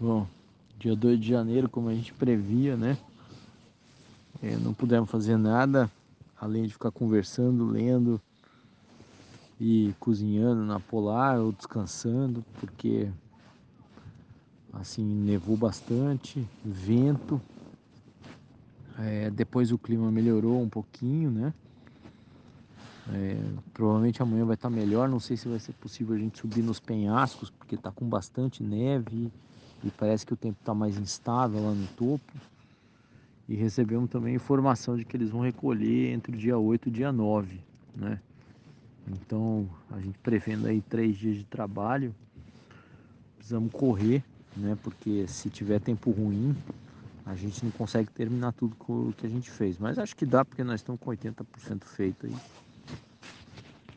Bom, dia 2 de janeiro, como a gente previa, né? É, não pudemos fazer nada além de ficar conversando, lendo e cozinhando na polar ou descansando, porque assim nevou bastante, vento. É, depois o clima melhorou um pouquinho, né? É, provavelmente amanhã vai estar melhor. Não sei se vai ser possível a gente subir nos penhascos, porque está com bastante neve e parece que o tempo está mais instável lá no topo. E recebemos também informação de que eles vão recolher entre o dia 8 e o dia 9, né? Então a gente prevendo aí três dias de trabalho, precisamos correr, né? Porque se tiver tempo ruim, a gente não consegue terminar tudo que a gente fez. Mas acho que dá porque nós estamos com 80% feito aí.